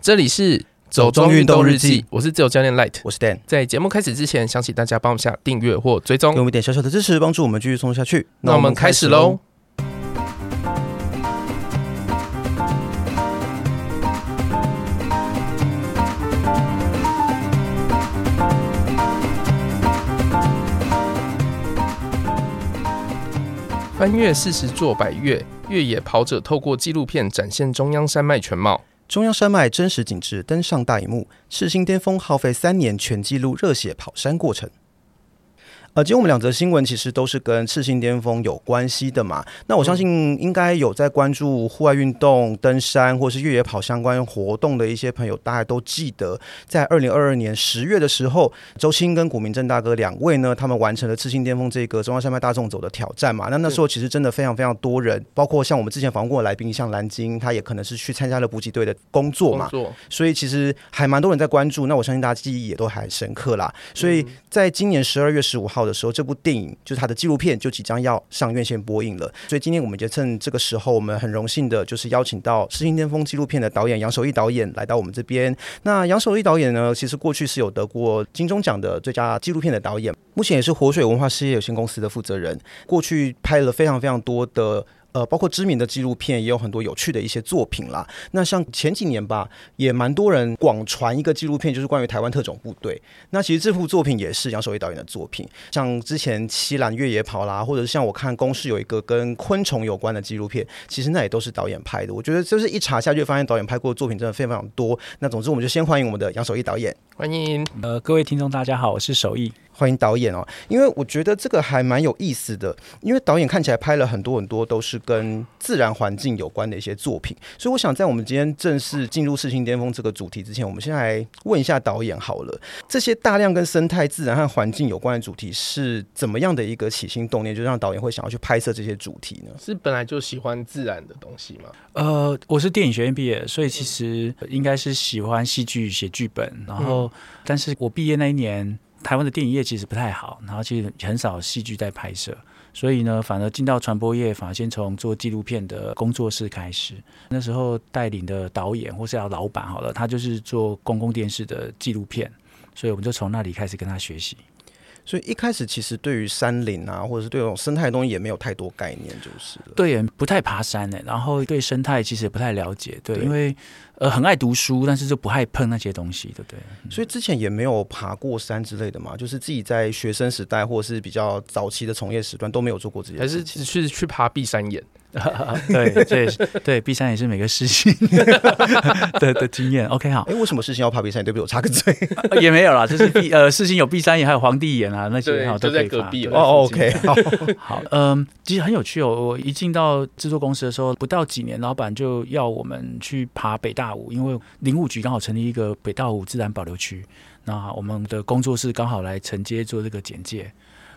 这里是走中运动日记，我是自由教练 Light，我是 Dan。在节目开始之前，想请大家帮我们下订阅或追踪，给我们一点小小的支持，帮助我们继续冲下去。那我们开始喽。翻越四十座百越，越野跑者透过纪录片展现中央山脉全貌。中央山脉真实景致登上大荧幕，赤心巅峰耗费三年全纪录热血跑山过程。呃，今天我们两则新闻其实都是跟赤心巅峰有关系的嘛。那我相信应该有在关注户外运动、登山或是越野跑相关活动的一些朋友，大家都记得，在二零二二年十月的时候，周青跟古明正大哥两位呢，他们完成了赤心巅峰这个中央山脉大众走的挑战嘛。那那时候其实真的非常非常多人，包括像我们之前访问过的来宾，像蓝鲸，他也可能是去参加了补给队的工作嘛。所以其实还蛮多人在关注。那我相信大家记忆也都还深刻啦。所以在今年十二月十五号的时候，这部电影就是他的纪录片，就即将要上院线播映了。所以今天我们就趁这个时候，我们很荣幸的就是邀请到《诗心巅峰》纪录片的导演杨守义导演来到我们这边。那杨守义导演呢，其实过去是有得过金钟奖的最佳纪录片的导演，目前也是活水文化事业有限公司的负责人，过去拍了非常非常多的。呃，包括知名的纪录片，也有很多有趣的一些作品啦。那像前几年吧，也蛮多人广传一个纪录片，就是关于台湾特种部队。那其实这部作品也是杨守义导演的作品。像之前七兰越野跑啦，或者是像我看公视有一个跟昆虫有关的纪录片，其实那也都是导演拍的。我觉得就是一查下去，发现导演拍过的作品真的非常非常多。那总之，我们就先欢迎我们的杨守义导演。欢迎，呃，各位听众大家好，我是守毅。欢迎导演哦，因为我觉得这个还蛮有意思的，因为导演看起来拍了很多很多都是跟自然环境有关的一些作品，所以我想在我们今天正式进入视听巅峰这个主题之前，我们先来问一下导演好了，这些大量跟生态、自然和环境有关的主题是怎么样的一个起心动念，就让导演会想要去拍摄这些主题呢？是本来就喜欢自然的东西吗？呃，我是电影学院毕业，所以其实应该是喜欢戏剧、写剧本，然后，嗯、但是我毕业那一年。台湾的电影业其实不太好，然后其实很少戏剧在拍摄，所以呢，反而进到传播业，反而先从做纪录片的工作室开始。那时候带领的导演或是要老板好了，他就是做公共电视的纪录片，所以我们就从那里开始跟他学习。所以一开始其实对于山林啊，或者是对这种生态的东西也没有太多概念，就是对，不太爬山呢，然后对生态其实也不太了解，对，对因为呃很爱读书，但是就不爱碰那些东西，对不对？所以之前也没有爬过山之类的嘛，就是自己在学生时代或者是比较早期的从业时段都没有做过这些，还是去去爬碧山岩。对 这也是对，B 三也是每个事情的的经验。OK，好。哎，为什么事情要爬 B 三？对不起？我插个嘴，也没有啦，就是 B 呃，事情有 B 三也，还有皇帝眼啊，那些好都在隔壁。哦，OK，好，好，嗯，其实很有趣哦。我一进到制作公司的时候，不到几年，老板就要我们去爬北大武，因为林务局刚好成立一个北大武自然保留区，那我们的工作室刚好来承接做这个简介。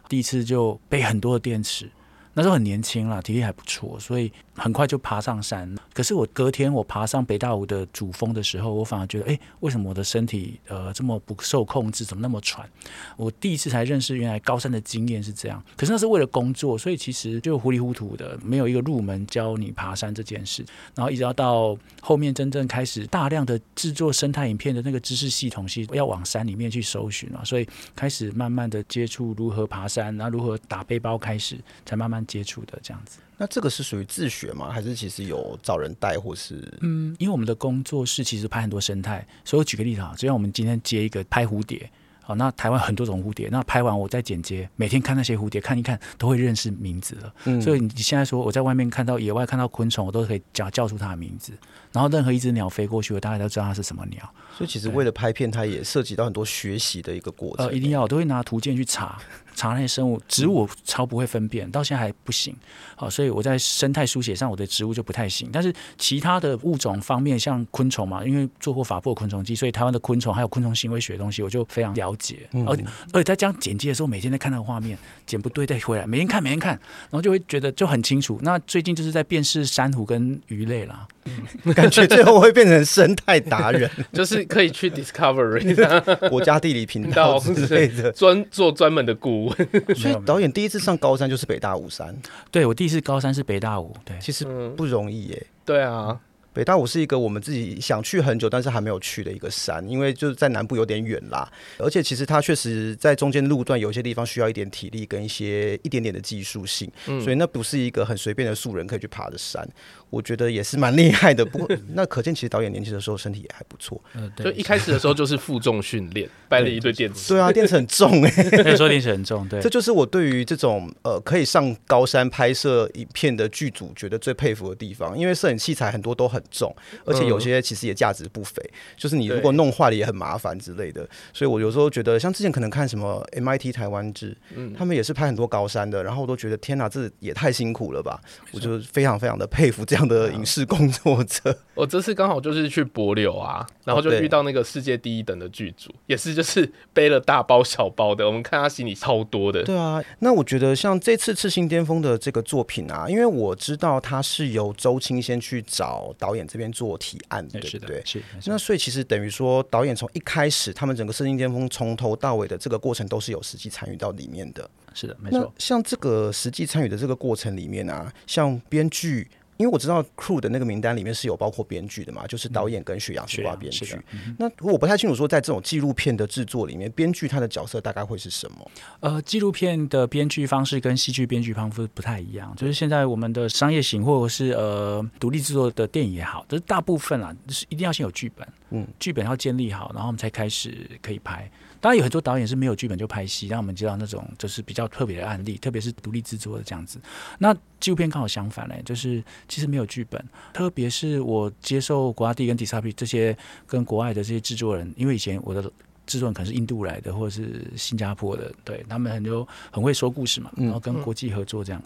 第一次就背很多的电池。那时候很年轻啦，体力还不错，所以很快就爬上山。可是我隔天我爬上北大武的主峰的时候，我反而觉得，哎，为什么我的身体呃这么不受控制，怎么那么喘？我第一次才认识原来高山的经验是这样。可是那是为了工作，所以其实就糊里糊涂的，没有一个入门教你爬山这件事。然后一直要到后面真正开始大量的制作生态影片的那个知识系统，是要往山里面去搜寻啊，所以开始慢慢的接触如何爬山，然后如何打背包，开始才慢慢。接触的这样子，那这个是属于自学吗？还是其实有找人带，或是嗯，因为我们的工作室其实拍很多生态，所以我举个例子啊，就像我们今天接一个拍蝴蝶，好，那台湾很多种蝴蝶，那拍完我再剪接，每天看那些蝴蝶，看一看都会认识名字了。嗯，所以你现在说我在外面看到野外看到昆虫，我都可以叫叫出它的名字，然后任何一只鸟飞过去，我大概都知道它是什么鸟。所以其实为了拍片，它也涉及到很多学习的一个过程。呃，一定要我都会拿图鉴去查。查那些生物，植物我超不会分辨，到现在还不行。好，所以我在生态书写上，我的植物就不太行。但是其他的物种方面，像昆虫嘛，因为做过法布昆虫记，所以台湾的昆虫还有昆虫行为学的东西，我就非常了解。嗯、而且而且在这样剪辑的时候，每天在看那个画面，剪不对再回来，每天看每天看，然后就会觉得就很清楚。那最近就是在辨识珊瑚跟鱼类啦。嗯、感觉 最后会变成生态达人，就是可以去 Discovery 国家地理频道之类的，专做专门的顾问。所以导演第一次上高山就是北大五山。对，我第一次高山是北大五，对，其实不容易耶。对啊，北大五是一个我们自己想去很久，但是还没有去的一个山，因为就是在南部有点远啦，而且其实它确实在中间路段有些地方需要一点体力跟一些一点点的技术性，嗯、所以那不是一个很随便的素人可以去爬的山。我觉得也是蛮厉害的，不过 那可见其实导演年轻的时候身体也还不错。嗯，对，就一开始的时候就是负重训练，搬了一堆电池。对啊，电池很重哎、欸，那时候电池很重。对，这就是我对于这种呃可以上高山拍摄影片的剧组觉得最佩服的地方，因为摄影器材很多都很重，而且有些其实也价值不菲，嗯、就是你如果弄坏了也很麻烦之类的。所以我有时候觉得，像之前可能看什么 MIT 台湾制，嗯，他们也是拍很多高山的，然后我都觉得天哪，这也太辛苦了吧！我就非常非常的佩服这样的影视工作者。我这次刚好就是去柏柳啊，然后就遇到那个世界第一等的剧组，也是就是背了大包小包的。我们看他行李超多的。对啊，那我觉得像这次《赤心巅峰》的这个作品啊，因为我知道他是由周青先去找导演这边做提案，对不对？是。那所以其实等于说，导演从一开始，他们整个《赤心巅峰》从头到尾的这个过程都是有实际参与到里面的。是的，没错。像这个实际参与的这个过程里面啊，像编剧。因为我知道 crew 的那个名单里面是有包括编剧的嘛，就是导演跟雪阳西瓜编剧。嗯、那我不太清楚说，在这种纪录片的制作里面，编剧他的角色大概会是什么？呃，纪录片的编剧方式跟戏剧编剧方式不太一样。就是现在我们的商业型或者是呃独立制作的电影也好，就是大部分啊，就是一定要先有剧本，嗯，剧本要建立好，然后我们才开始可以拍。当然有很多导演是没有剧本就拍戏，让我们知道那种就是比较特别的案例，特别是独立制作的这样子。那纪录片刚好相反嘞，就是其实没有剧本，特别是我接受国家地跟 Discovery 这些跟国外的这些制作人，因为以前我的制作人可能是印度来的或者是新加坡的，对他们很多很会说故事嘛，然后跟国际合作这样。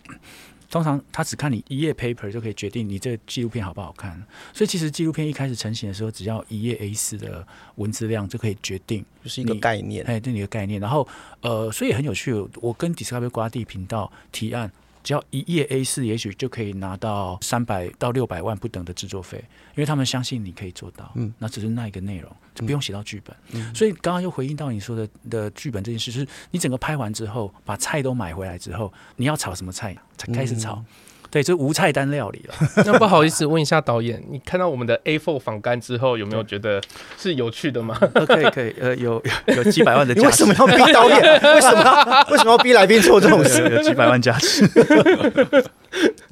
通常他只看你一页 paper 就可以决定你这个纪录片好不好看，所以其实纪录片一开始成型的时候，只要一页 A 四的文字量就可以决定，就是一个概念，哎，对你的概念。然后呃，所以很有趣，我跟 Discovery 瓜地频道提案。只要一页 A 四，也许就可以拿到三百到六百万不等的制作费，因为他们相信你可以做到。嗯，那只是那一个内容，就不用写到剧本。嗯，所以刚刚又回应到你说的的剧本这件事，就是你整个拍完之后，把菜都买回来之后，你要炒什么菜才开始炒。嗯对，这无菜单料理了。那不好意思问一下导演，你看到我们的 A4 访干之后，有没有觉得是有趣的吗？可以可以，呃，有有 几百万的价值。你为什么要逼导演？为什么为什么要逼来宾做这种事？有几百万价值，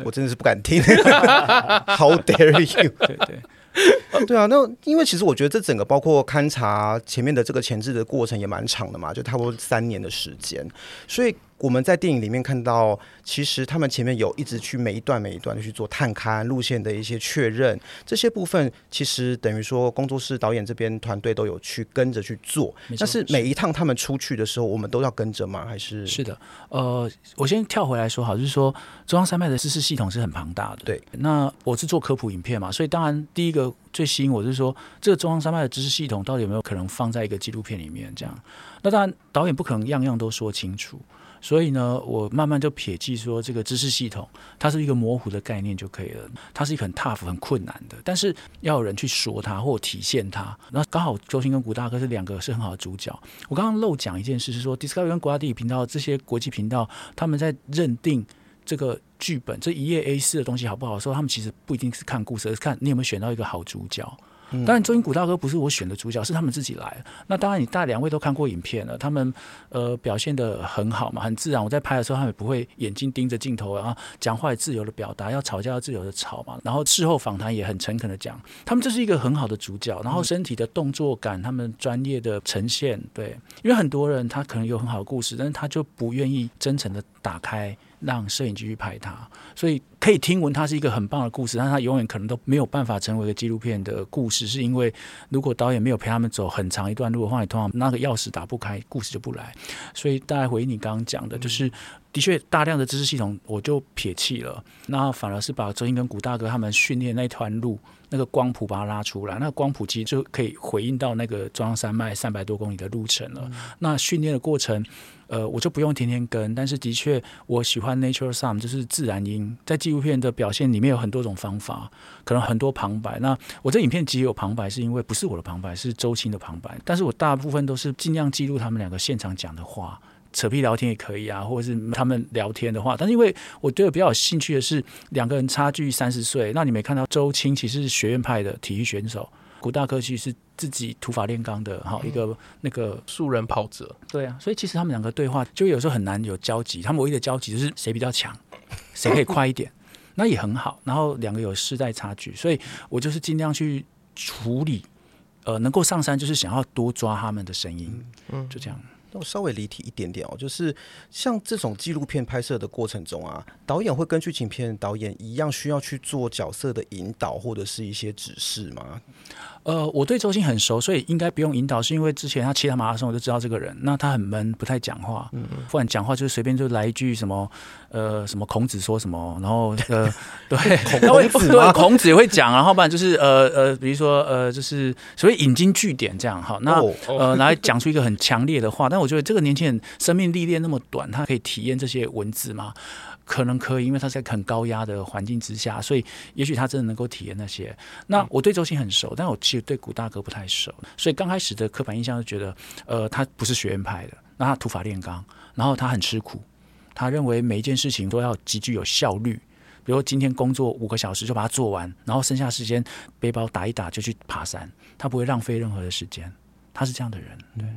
我真的是不敢听。How dare you？对对。对啊，那因为其实我觉得这整个包括勘察前面的这个前置的过程也蛮长的嘛，就差不多三年的时间，所以。我们在电影里面看到，其实他们前面有一直去每一段每一段的去做探勘路线的一些确认，这些部分其实等于说工作室导演这边团队都有去跟着去做。但是每一趟他们出去的时候，我们都要跟着吗？还是是的，呃，我先跳回来说好，就是说中央山脉的知识系统是很庞大的。对，那我是做科普影片嘛，所以当然第一个最吸引我就是说，这个中央山脉的知识系统到底有没有可能放在一个纪录片里面？这样，那当然导演不可能样样都说清楚。所以呢，我慢慢就撇记说，这个知识系统它是一个模糊的概念就可以了。它是一个很 tough、很困难的，但是要有人去说它或体现它。那刚好周星跟古大哥是两个是很好的主角。我刚刚漏讲一件事，是说 Discovery 跟国家地理频道这些国际频道，他们在认定这个剧本这一页 A 四的东西好不好的时候，他们其实不一定是看故事，而是看你有没有选到一个好主角。当然，周星古大哥不是我选的主角，是他们自己来。那当然，你大两位都看过影片了，他们呃表现的很好嘛，很自然。我在拍的时候，他们也不会眼睛盯着镜头，然后讲话也自由的表达，要吵架要自由的吵嘛。然后事后访谈也很诚恳的讲，他们这是一个很好的主角。然后身体的动作感，他们专业的呈现，对，因为很多人他可能有很好的故事，但是他就不愿意真诚的打开。让摄影机去拍它，所以可以听闻它是一个很棒的故事，但它永远可能都没有办法成为一个纪录片的故事，是因为如果导演没有陪他们走很长一段路的话，你通常那个钥匙打不开，故事就不来。所以大概回应你刚刚讲的，就是的确大量的知识系统我就撇弃了，那反而是把周英跟古大哥他们训练那团路。那个光谱把它拉出来，那光谱其实就可以回应到那个中央山脉三百多公里的路程了。那训练的过程，呃，我就不用天天跟，但是的确我喜欢 Nature Sound，就是自然音，在纪录片的表现里面有很多种方法，可能很多旁白。那我这影片其实有旁白，是因为不是我的旁白，是周青的旁白，但是我大部分都是尽量记录他们两个现场讲的话。扯皮聊天也可以啊，或者是他们聊天的话，但是因为我对我比较有兴趣的是两个人差距三十岁，那你没看到周青其实是学院派的体育选手，古大科其实是自己土法炼钢的哈一个那个素人跑者，对啊，所以其实他们两个对话就有时候很难有交集，他们唯一的交集就是谁比较强，谁可以快一点，那也很好，然后两个有世代差距，所以我就是尽量去处理。呃，能够上山就是想要多抓他们的声音，嗯，就这样。稍微离题一点点哦，就是像这种纪录片拍摄的过程中啊，导演会跟剧情片导演一样，需要去做角色的引导或者是一些指示吗？呃，我对周星很熟，所以应该不用引导，是因为之前他骑他马拉松，我就知道这个人。那他很闷，不太讲话，嗯，不然讲话就是随便就来一句什么，呃，什么孔子说什么，然后 呃，对，孔子 对，孔子也会讲，然后不然就是呃呃，比如说呃，就是所谓引经据典这样哈。那呃，来讲出一个很强烈的话，但我觉得这个年轻人生命历练那么短，他可以体验这些文字吗？可能可以，因为他在很高压的环境之下，所以也许他真的能够体验那些。那我对周星很熟，但我其实对古大哥不太熟，所以刚开始的刻板印象就觉得，呃，他不是学院派的，那他土法炼钢，然后他很吃苦，他认为每一件事情都要极具有效率，比如今天工作五个小时就把它做完，然后剩下时间背包打一打就去爬山，他不会浪费任何的时间。他是这样的人，对。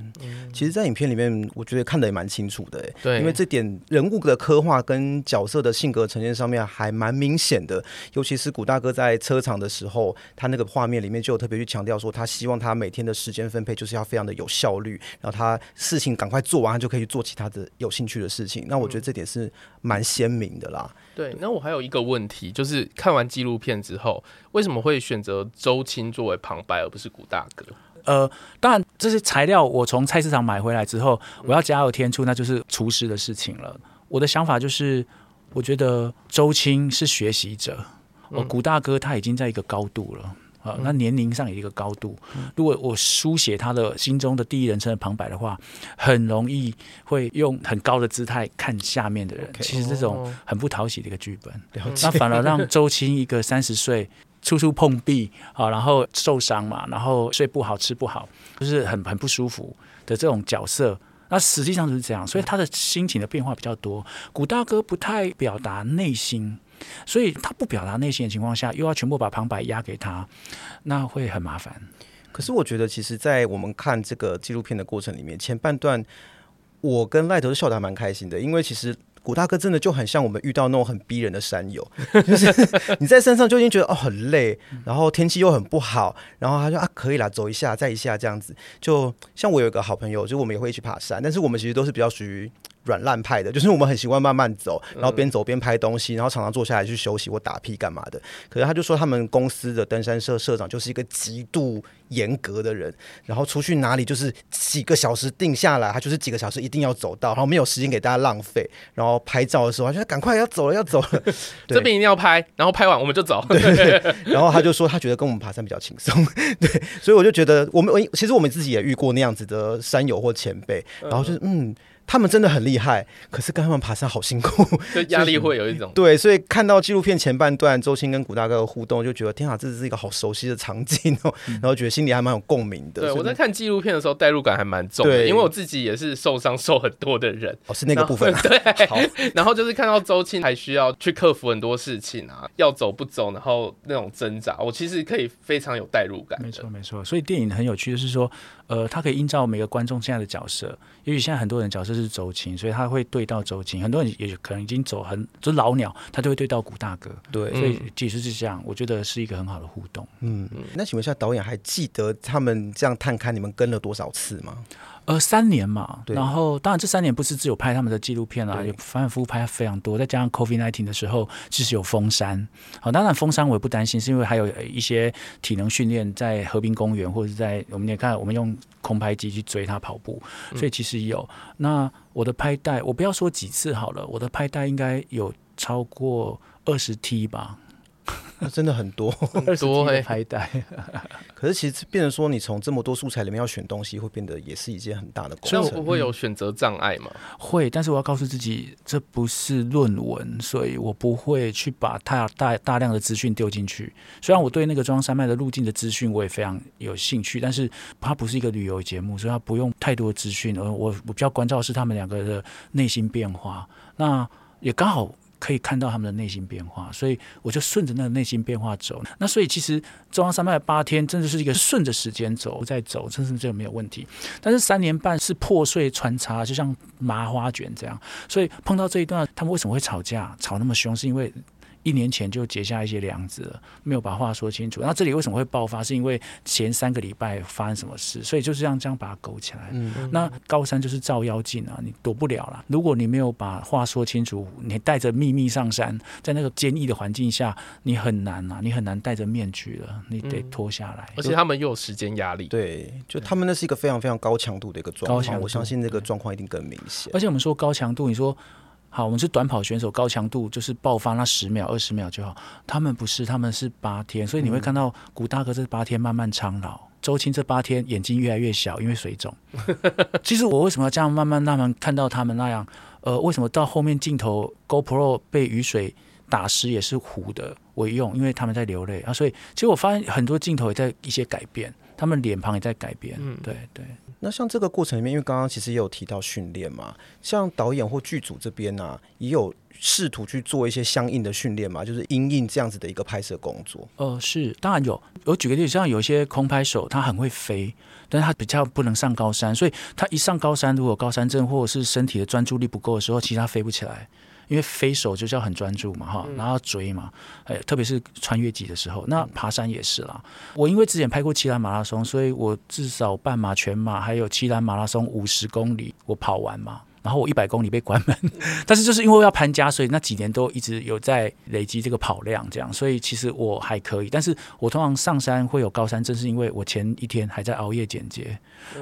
其实，在影片里面，我觉得看的也蛮清楚的，对。因为这点人物的刻画跟角色的性格呈现上面还蛮明显的。尤其是古大哥在车场的时候，他那个画面里面就有特别去强调说，他希望他每天的时间分配就是要非常的有效率，然后他事情赶快做完，他就可以去做其他的有兴趣的事情。那我觉得这点是蛮鲜明的啦。对。那我还有一个问题，就是看完纪录片之后，为什么会选择周青作为旁白，而不是古大哥？呃，当然这些材料我从菜市场买回来之后，我要加油添醋，那就是厨师的事情了。我的想法就是，我觉得周青是学习者，我古大哥他已经在一个高度了呃，那年龄上有一个高度。如果我书写他的心中的第一人称的旁白的话，很容易会用很高的姿态看下面的人。其实这种很不讨喜的一个剧本，那反而让 周青一个三十岁。处处碰壁啊，然后受伤嘛，然后睡不好，吃不好，就是很很不舒服的这种角色。那实际上就是这样，所以他的心情的变化比较多。古大哥不太表达内心，所以他不表达内心的情况下，又要全部把旁白压给他，那会很麻烦。可是我觉得，其实，在我们看这个纪录片的过程里面，前半段我跟赖德笑得还蛮开心的，因为其实。古大哥真的就很像我们遇到那种很逼人的山友，就是你在山上就已经觉得哦很累，然后天气又很不好，然后他说啊可以啦，走一下再一下这样子。就像我有一个好朋友，就我们也会一起爬山，但是我们其实都是比较属于。软烂派的，就是我们很习惯慢慢走，然后边走边拍东西，然后常常坐下来去休息或打屁干嘛的。可是他就说，他们公司的登山社社长就是一个极度严格的人，然后出去哪里就是几个小时定下来，他就是几个小时一定要走到，然后没有时间给大家浪费。然后拍照的时候，他就赶快要走了，要走了，这边一定要拍，然后拍完我们就走。对，对，对，然后他就说，他觉得跟我们爬山比较轻松。对，所以我就觉得，我们我其实我们自己也遇过那样子的山友或前辈，然后就是嗯。他们真的很厉害，可是跟他们爬山好辛苦，就压力会有一种 对，所以看到纪录片前半段周青跟古大哥的互动，就觉得天啊，这是一个好熟悉的场景哦，然后觉得心里还蛮有共鸣的。对，我在看纪录片的时候，代入感还蛮重的，因为我自己也是受伤受很多的人，哦，是那个部分。对，好，然后就是看到周青还需要去克服很多事情啊，要走不走，然后那种挣扎，我其实可以非常有代入感。没错，没错。所以电影很有趣就是说，呃，它可以映照每个观众现在的角色，也许现在很多人角色是周琴，所以他会对到周琴。很多人也可能已经走很就是老鸟，他就会对到古大哥。对，所以其实是这样，我觉得是一个很好的互动。嗯嗯。那请问一下，导演还记得他们这样探勘你们跟了多少次吗？呃，三年嘛，然后当然这三年不是只有拍他们的纪录片啦，也反反复复拍非常多，再加上 COVID nineteen 的时候，其实有封山。好，当然封山我也不担心，是因为还有一些体能训练在河滨公园或者是在我们也看，我们用空拍机去追他跑步，所以其实有。嗯、那我的拍带，我不要说几次好了，我的拍带应该有超过二十 T 吧。真的很多 很多哎，拍带。可是其实变成说，你从这么多素材里面要选东西，会变得也是一件很大的工程。所以我不会有选择障碍吗？会，但是我要告诉自己，这不是论文，所以我不会去把大大大量的资讯丢进去。虽然我对那个中央山脉的路径的资讯我也非常有兴趣，但是它不是一个旅游节目，所以它不用太多资讯。而我我比较关照的是他们两个的内心变化。那也刚好。可以看到他们的内心变化，所以我就顺着那个内心变化走。那所以其实中央山脉八天真的是一个顺着时间走，在走，真是这个没有问题。但是三年半是破碎穿插，就像麻花卷这样。所以碰到这一段，他们为什么会吵架，吵那么凶？是因为。一年前就结下一些梁子了，没有把话说清楚。那这里为什么会爆发？是因为前三个礼拜发生什么事？所以就是这样这样把它勾起来。嗯，那高山就是照妖镜啊，你躲不了了。如果你没有把话说清楚，你带着秘密上山，在那个坚毅的环境下，你很难啊，你很难戴着面具了，你得脱下来。而且他们又有时间压力。对，就他们那是一个非常非常高强度的一个状况，我相信这个状况一定更明显。而且我们说高强度，你说。好，我们是短跑选手，高强度就是爆发那十秒、二十秒就好。他们不是，他们是八天，所以你会看到古大哥这八天慢慢苍老，周青这八天眼睛越来越小，因为水肿。其实我为什么要这样慢慢慢慢看到他们那样？呃，为什么到后面镜头 GoPro 被雨水打湿也是糊的？我用，因为他们在流泪啊。所以其实我发现很多镜头也在一些改变，他们脸庞也在改变。嗯，对对。那像这个过程里面，因为刚刚其实也有提到训练嘛，像导演或剧组这边呢、啊，也有试图去做一些相应的训练嘛，就是因应这样子的一个拍摄工作。呃，是，当然有。我举个例子，像有一些空拍手，他很会飞，但是他比较不能上高山，所以他一上高山，如果高山症或者是身体的专注力不够的时候，其实他飞不起来。因为飞手就是要很专注嘛，哈，然后追嘛，哎，特别是穿越级的时候，那爬山也是啦。我因为之前拍过七兰马拉松，所以我至少半马、全马还有七兰马拉松五十公里我跑完嘛。然后我一百公里被关门，但是就是因为要攀加，所以那几年都一直有在累积这个跑量，这样，所以其实我还可以。但是我通常上山会有高山，正是因为我前一天还在熬夜剪接，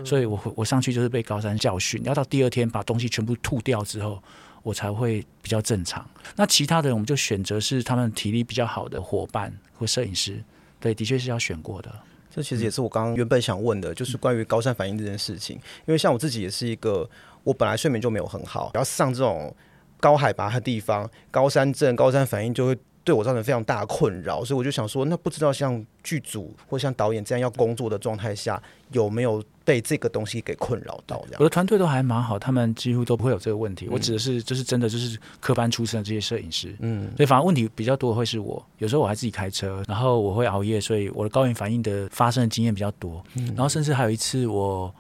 所以我我上去就是被高山教训，要到第二天把东西全部吐掉之后。我才会比较正常。那其他的人，我们就选择是他们体力比较好的伙伴或摄影师。对，的确是要选过的。这其实也是我刚刚原本想问的，就是关于高山反应这件事情。因为像我自己也是一个，我本来睡眠就没有很好，然后上这种高海拔的地方，高山症、高山反应就会。对我造成非常大的困扰，所以我就想说，那不知道像剧组或像导演这样要工作的状态下，有没有被这个东西给困扰到？这样，我的团队都还蛮好，他们几乎都不会有这个问题。嗯、我指的是，就是真的就是科班出身的这些摄影师，嗯，所以反而问题比较多的会是我。有时候我还自己开车，然后我会熬夜，所以我的高原反应的发生的经验比较多。嗯、然后甚至还有一次，我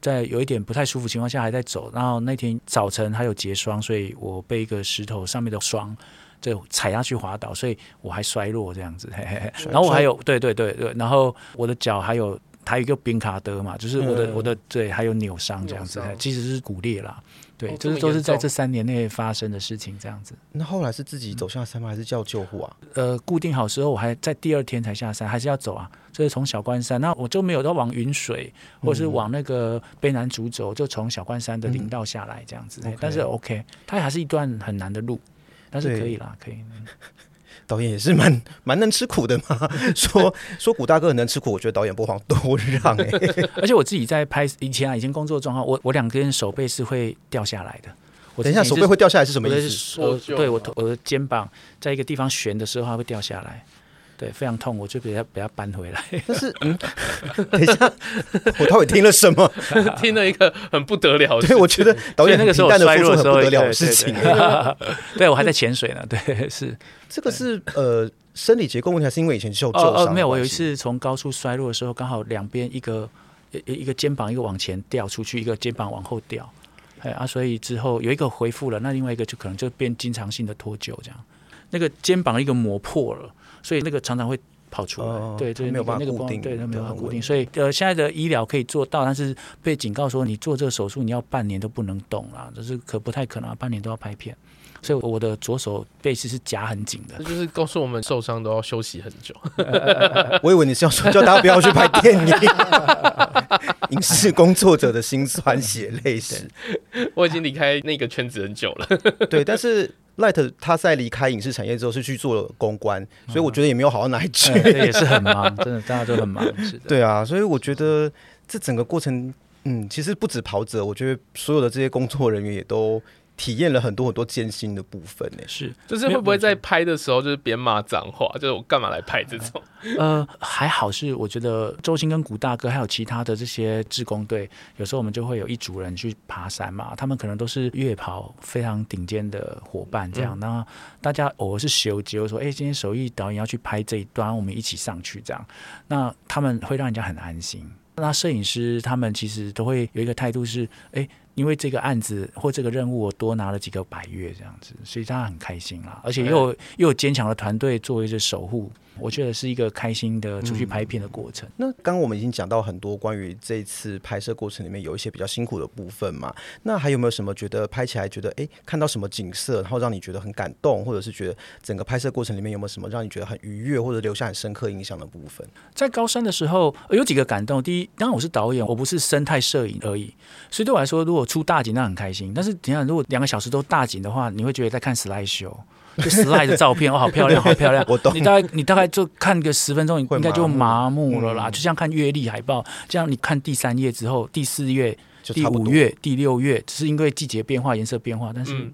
在有一点不太舒服情况下还在走，然后那天早晨还有结霜，所以我被一个石头上面的霜。就踩下去滑倒，所以我还摔落这样子，嘿嘿嘿。然后我还有，对对对对，然后我的脚还有还有一个冰卡德嘛，就是我的、嗯、我的对，还有扭伤这样子，其实是骨裂啦。对，这、哦、是都是在这三年内发生的事情这样子。那后来是自己走下山吗？还是叫救护啊？呃，固定好之后，我还在第二天才下山，还是要走啊。这是从小关山，那我就没有到往云水，或者是往那个卑南族走，就从小关山的林道下来这样子。嗯、但是 OK，它还是一段很难的路。但是可以啦，可以。导演也是蛮蛮能吃苦的嘛。说说古大哥很能吃苦，我觉得导演不妨多让哎、欸。而且我自己在拍以前啊，以前工作状况，我我两根手背是会掉下来的。我等一下，手背会掉下来是什么意思？我对我我的肩膀在一个地方悬的时候，它会掉下来。对，非常痛，我就给他把他搬回来。但是，嗯，等一下，我到底听了什么？听了一个很不得了的。对，我觉得导演那个时候衰弱的时候，不得了的事情。对，我还在潜水呢。对，是这个是呃生理结构问题，还是因为以前受旧伤？没有，我有一次从高处摔落的时候，刚好两边一个一一个肩膀一个往前掉出去，一个肩膀往后掉。哎啊，所以之后有一个恢复了，那另外一个就可能就变经常性的脱臼这样。那个肩膀一个磨破了。所以那个常常会跑出来，哦、对对，没有办法固定，对，它没有办法固定。所以呃，现在的医疗可以做到，但是被警告说你做这个手术，你要半年都不能动啦，这是可不太可能啊，半年都要拍片。所以我的左手背是是夹很紧的，这就是告诉我们受伤都要休息很久。我以为你是要说叫大家不要去拍电影，影视工作者的辛酸血泪史。我已经离开那个圈子很久了。对，但是 Light 他在离开影视产业之后是去做公关，所以我觉得也没有好到哪里去，也是很忙，真的大家都很忙。是的，对啊，所以我觉得这整个过程，嗯，其实不止跑者，我觉得所有的这些工作人员也都。体验了很多很多艰辛的部分呢，是，就是会不会在拍的时候就是边骂脏话，就是我干嘛来拍这种？呃，还好是，我觉得周星跟古大哥还有其他的这些志工队，有时候我们就会有一组人去爬山嘛，他们可能都是月跑非常顶尖的伙伴，这样，那、嗯、大家偶尔是休结我说，哎、欸，今天手艺导演要去拍这一段，我们一起上去，这样，那他们会让人家很安心。那摄影师他们其实都会有一个态度是，哎、欸。因为这个案子或这个任务，我多拿了几个百月这样子，所以他很开心啦，而且又有又有坚强的团队作为这守护。我觉得是一个开心的出去拍片的过程。嗯、那刚刚我们已经讲到很多关于这一次拍摄过程里面有一些比较辛苦的部分嘛。那还有没有什么觉得拍起来觉得哎，看到什么景色，然后让你觉得很感动，或者是觉得整个拍摄过程里面有没有什么让你觉得很愉悦或者留下很深刻印象的部分？在高山的时候有几个感动。第一，当然我是导演，我不是生态摄影而已，所以对我来说，如果出大景那很开心。但是你看，如果两个小时都大景的话，你会觉得在看 slide show。就 slide 的照片，哦，好漂亮，好漂亮！我懂。你大概你大概就看个十分钟，你应该就麻木了啦。就像看月历海报，这样你看第三页之后，第四页、第五页、第六页，只是因为季节变化、颜色变化，但是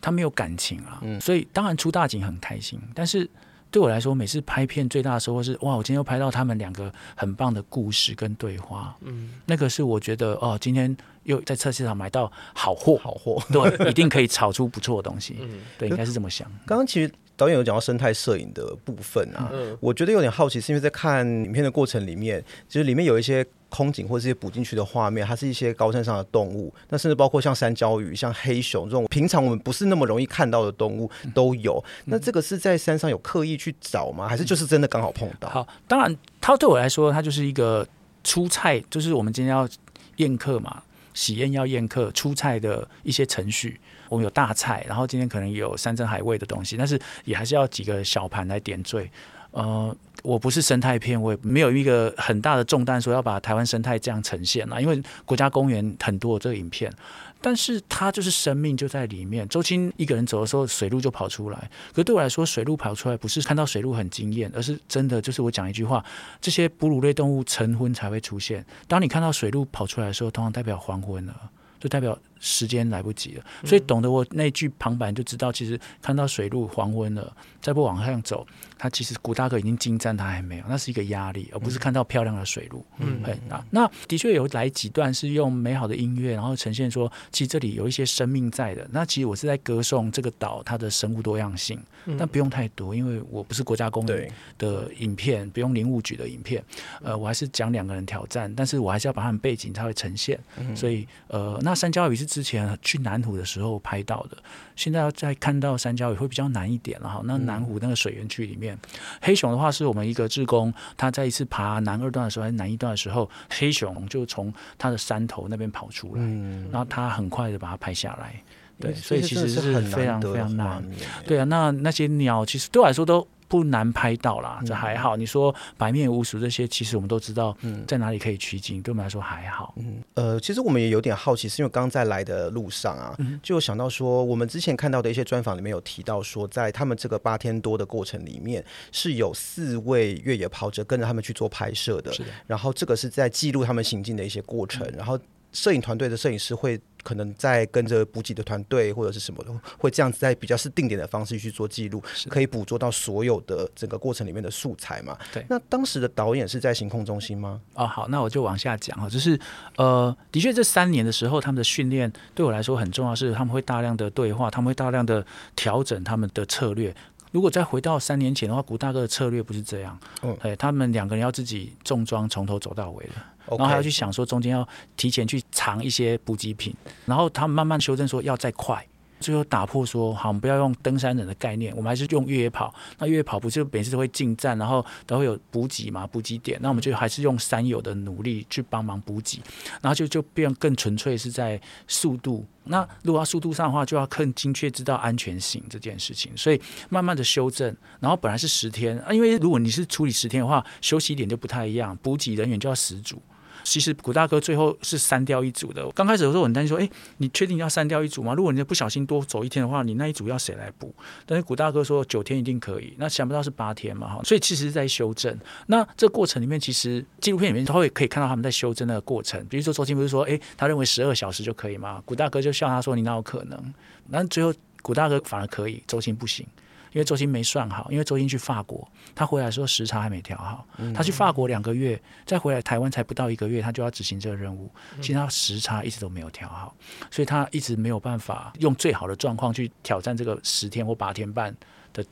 它没有感情啊。所以当然出大景很开心，但是。对我来说，每次拍片最大的收获是哇，我今天又拍到他们两个很棒的故事跟对话。嗯，那个是我觉得哦，今天又在菜市场买到好货，好货，对，一定可以炒出不错的东西。嗯，对，应该是这么想。刚刚其实导演有讲到生态摄影的部分啊，嗯，我觉得有点好奇，是因为在看影片的过程里面，其实里面有一些。空景或者这些补进去的画面，它是一些高山上的动物，那甚至包括像山椒鱼、像黑熊这种平常我们不是那么容易看到的动物都有。那这个是在山上有刻意去找吗？还是就是真的刚好碰到？好，当然，它对我来说，它就是一个出菜，就是我们今天要宴客嘛，喜宴要宴客，出菜的一些程序。我们有大菜，然后今天可能有山珍海味的东西，但是也还是要几个小盘来点缀。呃，我不是生态片，我也没有一个很大的重担，说要把台湾生态这样呈现了。因为国家公园很多这个影片，但是它就是生命就在里面。周青一个人走的时候，水路就跑出来。可对我来说，水路跑出来不是看到水路很惊艳，而是真的就是我讲一句话：这些哺乳类动物晨昏才会出现。当你看到水路跑出来的时候，通常代表黄昏了，就代表。时间来不及了，所以懂得我那句旁白就知道，其实看到水路黄昏了，再不往上走，他其实古大哥已经进站，他还没有，那是一个压力，而不是看到漂亮的水路。嗯，对啊，那的确有来几段是用美好的音乐，然后呈现说，其实这里有一些生命在的。那其实我是在歌颂这个岛它的生物多样性，但不用太多，因为我不是国家公园的影片，不用林务局的影片，呃，我还是讲两个人挑战，但是我还是要把他们背景才会呈现。所以，呃，那山椒鱼是。之前去南湖的时候拍到的，现在要再看到山椒也会比较难一点了哈。那南湖那个水源区里面，嗯、黑熊的话是我们一个志工，他在一次爬南二段的时候还是南一段的时候，黑熊就从他的山头那边跑出来，嗯、然后他很快的把它拍下来。对，所以其实是非常非常难。对啊，那那些鸟其实对我来说都。不难拍到啦，这还好。你说白面鼯鼠这些，其实我们都知道在哪里可以取景，对我们来说还好。嗯，呃，其实我们也有点好奇，是因为刚在来的路上啊，就有想到说，我们之前看到的一些专访里面有提到说，在他们这个八天多的过程里面，是有四位越野跑者跟着他们去做拍摄的。是的。然后这个是在记录他们行进的一些过程，然后。摄影团队的摄影师会可能在跟着补给的团队或者是什么的，会这样子在比较是定点的方式去做记录，可以捕捉到所有的整个过程里面的素材嘛？对。那当时的导演是在行控中心吗？哦，好，那我就往下讲哈，就是呃，的确这三年的时候，他们的训练对我来说很重要，是他们会大量的对话，他们会大量的调整他们的策略。如果再回到三年前的话，古大哥的策略不是这样，嗯，哎，他们两个人要自己重装从头走到尾的。然后还要去想说中间要提前去藏一些补给品，然后他们慢慢修正说要再快，最后打破说好，我们不要用登山人的概念，我们还是用越野跑。那越野跑不是每次都会进站，然后都会有补给嘛，补给点。那我们就还是用山友的努力去帮忙补给，然后就就变更纯粹是在速度。那如果要速度上的话，就要更精确知道安全性这件事情。所以慢慢的修正，然后本来是十天啊，因为如果你是处理十天的话，休息点就不太一样，补给人员就要十组。其实古大哥最后是删掉一组的。刚开始的时候我很担心说，哎，你确定要删掉一组吗？如果你不小心多走一天的话，你那一组要谁来补？但是古大哥说九天一定可以，那想不到是八天嘛哈，所以其实是在修正。那这过程里面，其实纪录片里面他会可以看到他们在修正的过程。比如说周青不是说，哎，他认为十二小时就可以吗？古大哥就笑他说，你哪有可能？那最后古大哥反而可以，周青不行。因为周星没算好，因为周星去法国，他回来的时候时差还没调好。他去法国两个月，再回来台湾才不到一个月，他就要执行这个任务。其实他时差一直都没有调好，所以他一直没有办法用最好的状况去挑战这个十天或八天半。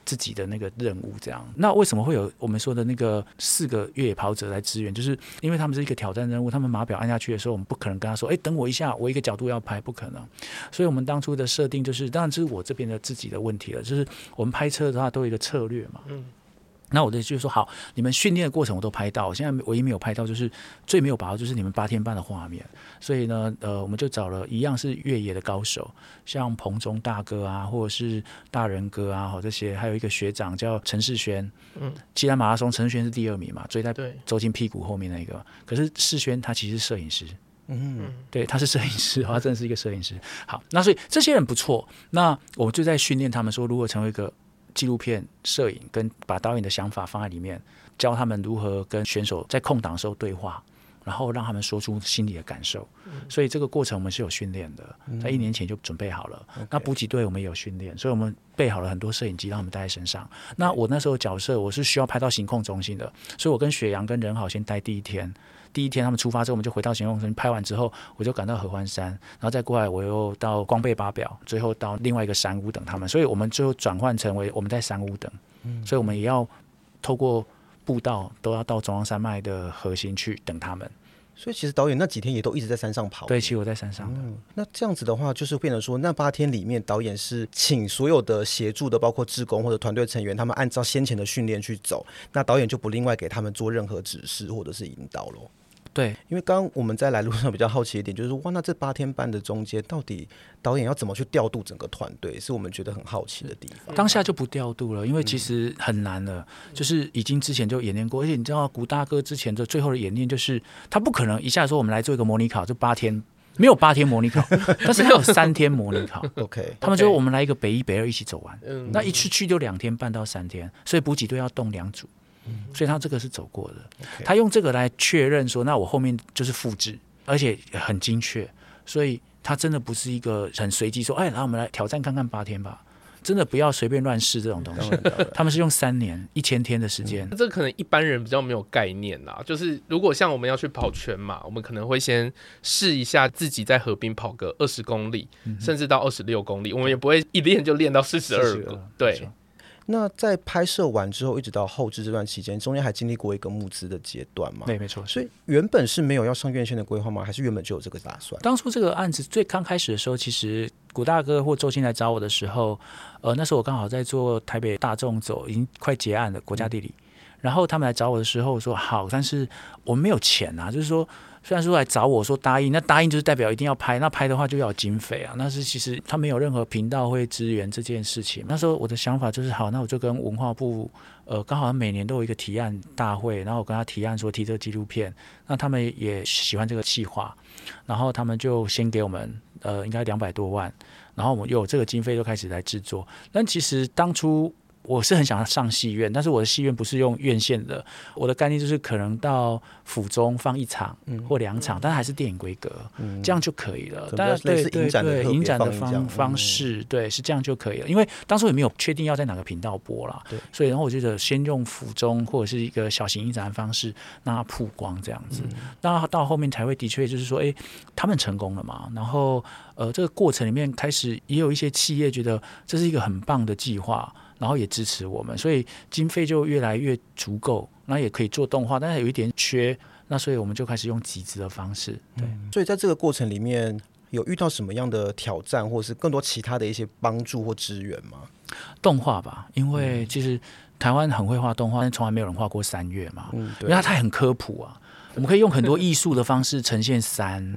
自己的那个任务，这样，那为什么会有我们说的那个四个越野跑者来支援？就是因为他们是一个挑战任务，他们码表按下去的时候，我们不可能跟他说：“哎，等我一下，我一个角度要拍，不可能。”所以，我们当初的设定就是，当然这是我这边的自己的问题了，就是我们拍车的话都有一个策略嘛。嗯。那我的就是说，好，你们训练的过程我都拍到，我现在唯一没有拍到就是最没有把握，就是你们八天半的画面。所以呢，呃，我们就找了一样是越野的高手，像彭中大哥啊，或者是大人哥啊，好这些，还有一个学长叫陈世轩，嗯，既然马拉松陈世轩是第二名嘛，追在周进屁股后面那个，可是世轩他其实是摄影师，嗯，对，他是摄影师，他真的是一个摄影师。好，那所以这些人不错，那我就在训练他们说，如果成为一个。纪录片摄影跟把导演的想法放在里面，教他们如何跟选手在空档的时候对话，然后让他们说出心里的感受。嗯、所以这个过程我们是有训练的，在一年前就准备好了。嗯、那补给队我们也有训练，所以我们备好了很多摄影机，让他们带在身上。那我那时候角色我是需要拍到行控中心的，所以我跟雪阳跟任好先待第一天。第一天他们出发之后，我们就回到行动中心拍完之后，我就赶到合欢山，然后再过来，我又到光背八表，最后到另外一个山屋等他们。所以，我们最后转换成为我们在山屋等。嗯，所以我们也要透过步道，都要到中央山脉的核心去等他们。所以，其实导演那几天也都一直在山上跑。对，其实我在山上。嗯，那这样子的话，就是变成说，那八天里面，导演是请所有的协助的，包括志工或者团队成员，他们按照先前的训练去走。那导演就不另外给他们做任何指示或者是引导喽。对，因为刚刚我们在来路上比较好奇一点，就是哇，那这八天半的中间，到底导演要怎么去调度整个团队，是我们觉得很好奇的地方。当下就不调度了，因为其实很难了，嗯、就是已经之前就演练过，而且你知道，古大哥之前的最后的演练，就是他不可能一下说我们来做一个模拟考，就八天没有八天模拟考，但是他有三天模拟考。OK，他们就说我们来一个北一北二一起走完，嗯、那一次去就两天半到三天，所以补给队要动两组。所以他这个是走过的。他用这个来确认说，那我后面就是复制，而且很精确，所以他真的不是一个很随机说，哎，来我们来挑战看看八天吧，真的不要随便乱试这种东西。他们是用三年一千天的时间，这可能一般人比较没有概念啦。就是如果像我们要去跑全马，我们可能会先试一下自己在河边跑个二十公里，嗯、甚至到二十六公里，我们也不会一练就练到四十二个，对。那在拍摄完之后，一直到后置这段期间，中间还经历过一个募资的阶段吗？对，没错。所以原本是没有要上院线的规划吗？还是原本就有这个打算？当初这个案子最刚开始的时候，其实古大哥或周星来找我的时候，呃，那时候我刚好在做台北大众走，已经快结案了，国家地理。嗯、然后他们来找我的时候我说好，但是我没有钱啊，就是说。虽然说来找我说答应，那答应就是代表一定要拍，那拍的话就要有经费啊。那是其实他没有任何频道会支援这件事情。那时候我的想法就是好，那我就跟文化部，呃，刚好每年都有一个提案大会，然后我跟他提案说提这个纪录片，那他们也喜欢这个计划，然后他们就先给我们呃应该两百多万，然后我们有这个经费就开始来制作。但其实当初。我是很想要上戏院，但是我的戏院不是用院线的。我的概念就是可能到府中放一场或两场，嗯、但还是电影规格，嗯、这样就可以了。但是对对对，影展的方方式，对是这样就可以了。因为当初也没有确定要在哪个频道播啦，对所以然后我觉得先用府中或者是一个小型影展的方式让它曝光这样子，那、嗯、到后面才会的确就是说，哎，他们成功了嘛。然后呃，这个过程里面开始也有一些企业觉得这是一个很棒的计划。然后也支持我们，所以经费就越来越足够，那也可以做动画，但是有一点缺，那所以我们就开始用集资的方式。对，嗯，所以在这个过程里面有遇到什么样的挑战，或者是更多其他的一些帮助或支援吗？动画吧，因为其实台湾很会画动画，但从来没有人画过三月嘛，嗯，对，因为它太很科普啊，我们可以用很多艺术的方式呈现山。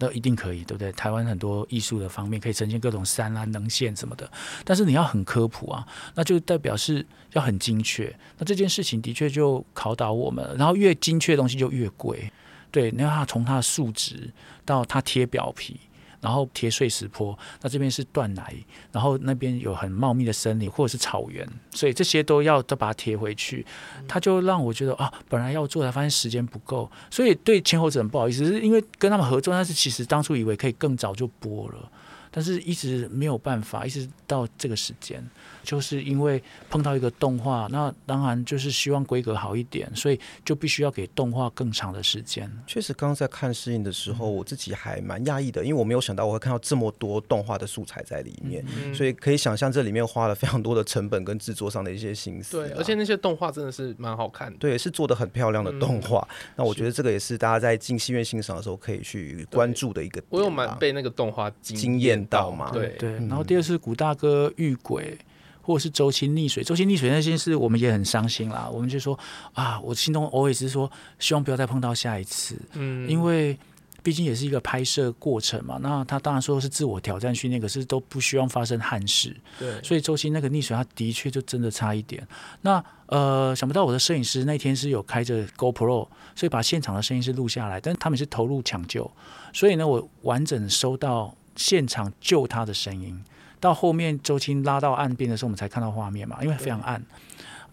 那一定可以，对不对？台湾很多艺术的方面可以呈现各种山啊、能线什么的，但是你要很科普啊，那就代表是要很精确。那这件事情的确就考倒我们，然后越精确的东西就越贵。对，你看它从它的数值到它贴表皮。然后贴碎石坡，那这边是断崖，然后那边有很茂密的森林或者是草原，所以这些都要都把它贴回去。他就让我觉得啊，本来要做才，发现时间不够，所以对前后者很不好意思，是因为跟他们合作，但是其实当初以为可以更早就播了，但是一直没有办法，一直到这个时间。就是因为碰到一个动画，那当然就是希望规格好一点，所以就必须要给动画更长的时间。确实，刚刚在看试映的时候，我自己还蛮讶异的，因为我没有想到我会看到这么多动画的素材在里面，嗯、所以可以想象这里面花了非常多的成本跟制作上的一些心思。对，而且那些动画真的是蛮好看的，对，是做的很漂亮的动画。嗯、那我觉得这个也是大家在进戏院欣赏的时候可以去关注的一个。我有蛮被那个动画惊艳到嘛？对对。然后第二是古大哥遇鬼。或者是周青溺水，周青溺水那件事，我们也很伤心啦。我们就说啊，我心中偶尔是说，希望不要再碰到下一次。嗯，因为毕竟也是一个拍摄过程嘛。那他当然说是自我挑战训练，可是都不希望发生憾事。对，所以周星那个溺水，他的确就真的差一点。那呃，想不到我的摄影师那天是有开着 GoPro，所以把现场的声音是录下来，但他们是投入抢救，所以呢，我完整收到现场救他的声音。到后面周青拉到岸边的时候，我们才看到画面嘛，因为非常暗。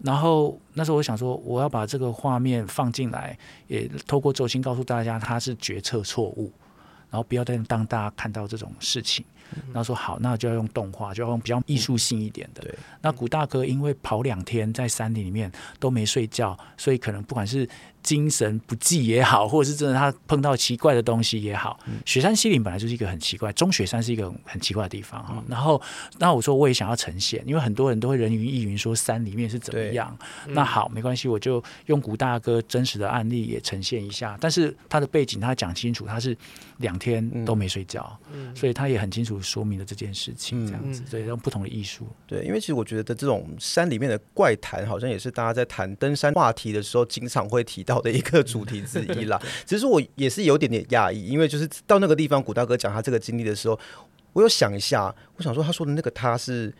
然后那时候我想说，我要把这个画面放进来，也透过周青告诉大家他是决策错误，然后不要再让大家看到这种事情。然后说好，那就要用动画，就要用比较艺术性一点的。对。那古大哥因为跑两天在山里里面都没睡觉，所以可能不管是。精神不济也好，或者是真的他碰到奇怪的东西也好，嗯、雪山西岭本来就是一个很奇怪，中雪山是一个很奇怪的地方哈。嗯、然后，那我说我也想要呈现，因为很多人都会人云亦云说山里面是怎么样。嗯、那好，没关系，我就用古大哥真实的案例也呈现一下。但是他的背景他讲清楚，他是两天都没睡觉，嗯、所以他也很清楚说明了这件事情，这样子，所以用不同的艺术。对，因为其实我觉得这种山里面的怪谈，好像也是大家在谈登山话题的时候，经常会提到的一个主题之一啦，其实我也是有点点讶异，因为就是到那个地方，古大哥讲他这个经历的时候，我有想一下，我想说他说的那个他是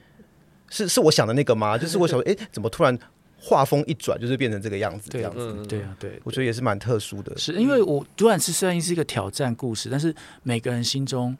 是是我想的那个吗？就是我想说，哎，怎么突然画风一转，就是变成这个样子？这样子，对啊，对，我觉得也是蛮特殊的。是因为我突然是虽然是一个挑战故事，但是每个人心中。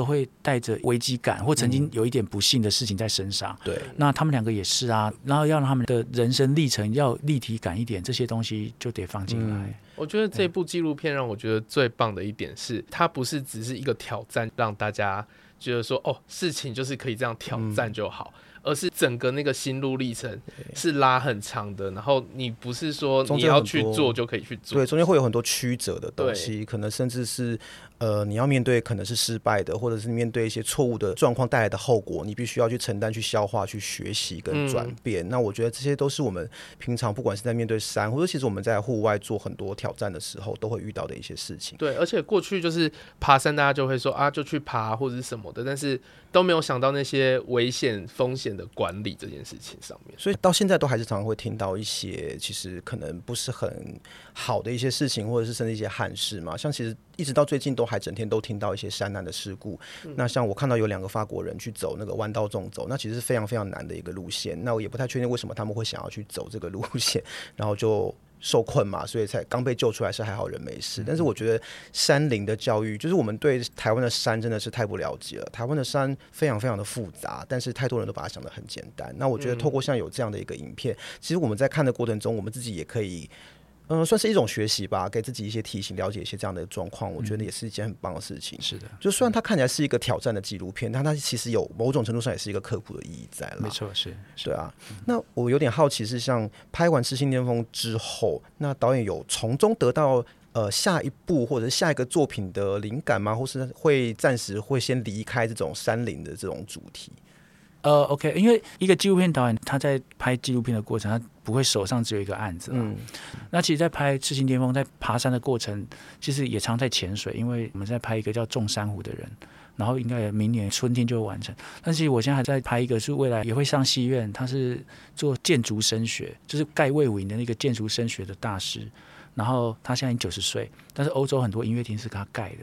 都会带着危机感，或曾经有一点不幸的事情在身上。嗯、对，那他们两个也是啊。然后要让他们的人生历程要立体感一点，这些东西就得放进来。嗯、我觉得这部纪录片让我觉得最棒的一点是，它不是只是一个挑战，让大家觉得说哦，事情就是可以这样挑战就好。嗯而是整个那个心路历程是拉很长的，然后你不是说你要去做就可以去做，对，中间会有很多曲折的东西，可能甚至是呃你要面对可能是失败的，或者是面对一些错误的状况带来的后果，你必须要去承担、去消化、去学习跟转变。嗯、那我觉得这些都是我们平常不管是在面对山，或者其实我们在户外做很多挑战的时候都会遇到的一些事情。对，而且过去就是爬山，大家就会说啊，就去爬或者是什么的，但是都没有想到那些危险风险的管理这件事情上面，所以到现在都还是常常会听到一些其实可能不是很好的一些事情，或者是甚至一些憾事嘛。像其实一直到最近都还整天都听到一些山难的事故。嗯、那像我看到有两个法国人去走那个弯道纵走，那其实是非常非常难的一个路线。那我也不太确定为什么他们会想要去走这个路线，然后就。受困嘛，所以才刚被救出来，是还好人没事。但是我觉得山林的教育，就是我们对台湾的山真的是太不了解了。台湾的山非常非常的复杂，但是太多人都把它想得很简单。那我觉得透过像有这样的一个影片，其实我们在看的过程中，我们自己也可以。嗯，算是一种学习吧，给自己一些提醒，了解一些这样的状况，我觉得也是一件很棒的事情。是的，就虽然它看起来是一个挑战的纪录片，但它其实有某种程度上也是一个科普的意义在了。没错，是，是对啊。那我有点好奇，是像拍完《痴心巅峰》之后，那导演有从中得到呃下一部或者是下一个作品的灵感吗？或是会暂时会先离开这种山林的这种主题？呃，OK，因为一个纪录片导演他在拍纪录片的过程，他不会手上只有一个案子。嗯，那其实，在拍《赤心巅峰》在爬山的过程，其实也常在潜水，因为我们在拍一个叫种珊瑚的人，然后应该明年春天就会完成。但是我现在还在拍一个，是未来也会上戏院，他是做建筑声学，就是盖魏武营的那个建筑声学的大师。然后他现在已经九十岁，但是欧洲很多音乐厅是给他盖的。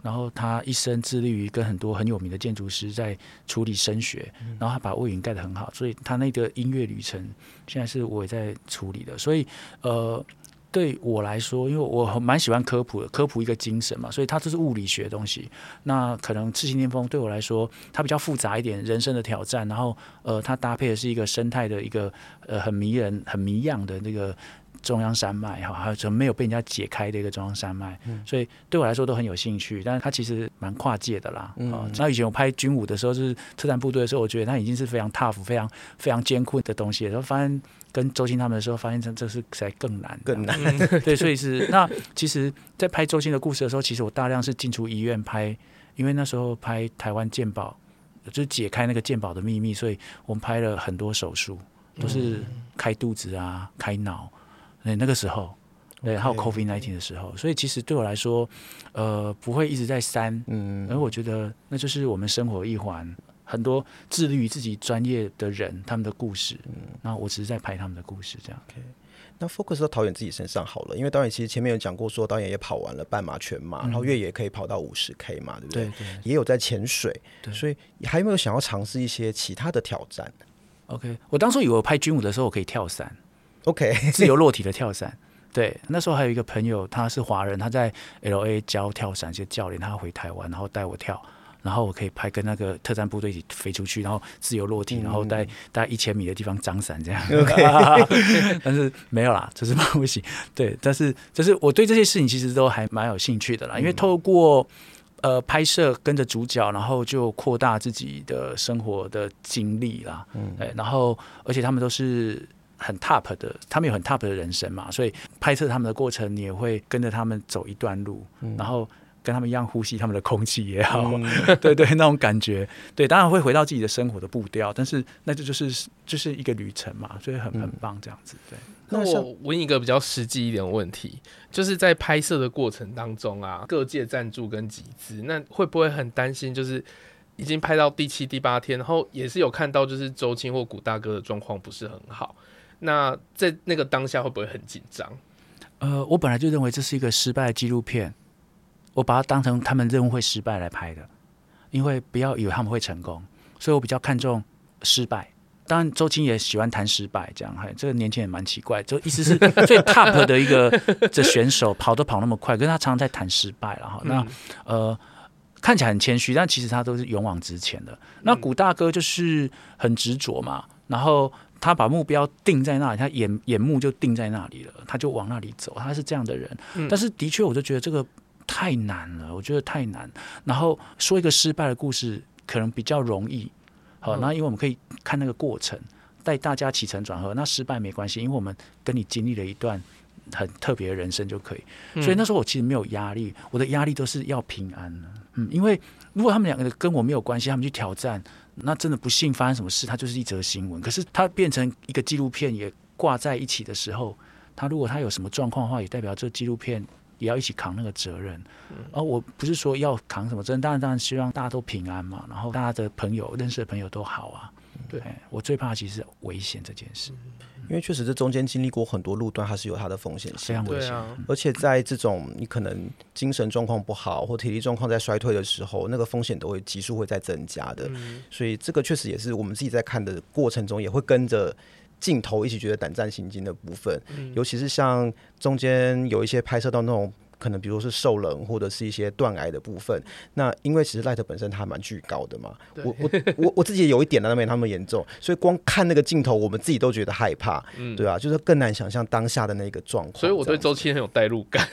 然后他一生致力于跟很多很有名的建筑师在处理声学，然后他把卫武营盖得很好，所以他那个音乐旅程现在是我也在处理的。所以呃，对我来说，因为我蛮喜欢科普的，科普一个精神嘛，所以它就是物理学的东西。那可能赤心巅峰对我来说，它比较复杂一点，人生的挑战。然后呃，它搭配的是一个生态的一个呃很迷人、很迷样的那个中央山脉哈，还有没有被人家解开的一个中央山脉。嗯、所以对我来说都很有兴趣。但是它其实蛮跨界的啦。那以前我拍军武的时候，就是特战部队的时候，我觉得它已经是非常 tough、非常非常艰苦的东西。然后发现。跟周星他们的时候，发现这这是才更难，更难。对，所以是那其实，在拍周星的故事的时候，其实我大量是进出医院拍，因为那时候拍台湾鉴宝，就是解开那个鉴宝的秘密，所以我们拍了很多手术，都是开肚子啊、开脑。那那个时候，对，还有 COVID nineteen 的时候，所以其实对我来说，呃，不会一直在删，嗯，而我觉得那就是我们生活一环。很多致力于自己专业的人，他们的故事，嗯，那我只是在拍他们的故事，这样。Okay. 那 focus 到导演自己身上好了，因为导演其实前面有讲过，说导演也跑完了半马、全马，嗯、然后越野可以跑到五十 K 嘛，对不对？对，对，也有在潜水，对，所以还有没有想要尝试一些其他的挑战？OK，我当初以为我拍军武的时候我可以跳伞，OK，自由落体的跳伞。对，那时候还有一个朋友，他是华人，他在 LA 教跳伞，是教练，他回台湾，然后带我跳。然后我可以拍跟那个特战部队一起飞出去，然后自由落体，嗯、然后在大概一千米的地方张伞这样。Okay. 但是没有啦，就是不行。对，但是就是我对这些事情其实都还蛮有兴趣的啦，因为透过呃拍摄跟着主角，然后就扩大自己的生活的经历啦。嗯，对，然后而且他们都是很 top 的，他们有很 top 的人生嘛，所以拍摄他们的过程，你也会跟着他们走一段路，嗯、然后。跟他们一样呼吸他们的空气也好，嗯、对对，那种感觉，对，当然会回到自己的生活的步调，但是那这就是就是一个旅程嘛，所以很很棒这样子。对，那我问一个比较实际一点的问题，就是在拍摄的过程当中啊，各界赞助跟集资，那会不会很担心？就是已经拍到第七、第八天，然后也是有看到就是周青或古大哥的状况不是很好，那在那个当下会不会很紧张？呃，我本来就认为这是一个失败的纪录片。我把它当成他们任务会失败来拍的，因为不要以为他们会成功，所以我比较看重失败。当然，周青也喜欢谈失败，这样，嘿，这个年轻人蛮奇怪，就意思是 最 top 的一个这选手跑都跑那么快，可是他常常在谈失败了哈。那呃，看起来很谦虚，但其实他都是勇往直前的。那古大哥就是很执着嘛，然后他把目标定在那里，他眼眼目就定在那里了，他就往那里走，他是这样的人。但是的确，我就觉得这个。太难了，我觉得太难。然后说一个失败的故事，可能比较容易。好，那因为我们可以看那个过程，带大家起承转合。那失败没关系，因为我们跟你经历了一段很特别的人生就可以。所以那时候我其实没有压力，我的压力都是要平安。嗯，因为如果他们两个跟我没有关系，他们去挑战，那真的不幸发生什么事，它就是一则新闻。可是它变成一个纪录片，也挂在一起的时候，它如果它有什么状况的话，也代表这纪录片。也要一起扛那个责任，而、嗯、我不是说要扛什么责任，当然当然希望大家都平安嘛，然后大家的朋友认识的朋友都好啊。对，我最怕其实是危险这件事，因为确实这中间经历过很多路段，它是有它的风险性，非常危险。啊、而且在这种你可能精神状况不好或体力状况在衰退的时候，那个风险都会急速会在增加的。嗯、所以这个确实也是我们自己在看的过程中也会跟着。镜头一起觉得胆战心惊的部分，嗯、尤其是像中间有一些拍摄到那种可能，比如说是受冷或者是一些断癌的部分。那因为其实赖特本身它蛮巨高的嘛，我我我我自己有一点，呢没他们严重，所以光看那个镜头，我们自己都觉得害怕，嗯、对啊，就是更难想象当下的那个状况。所以我对周期很有代入感，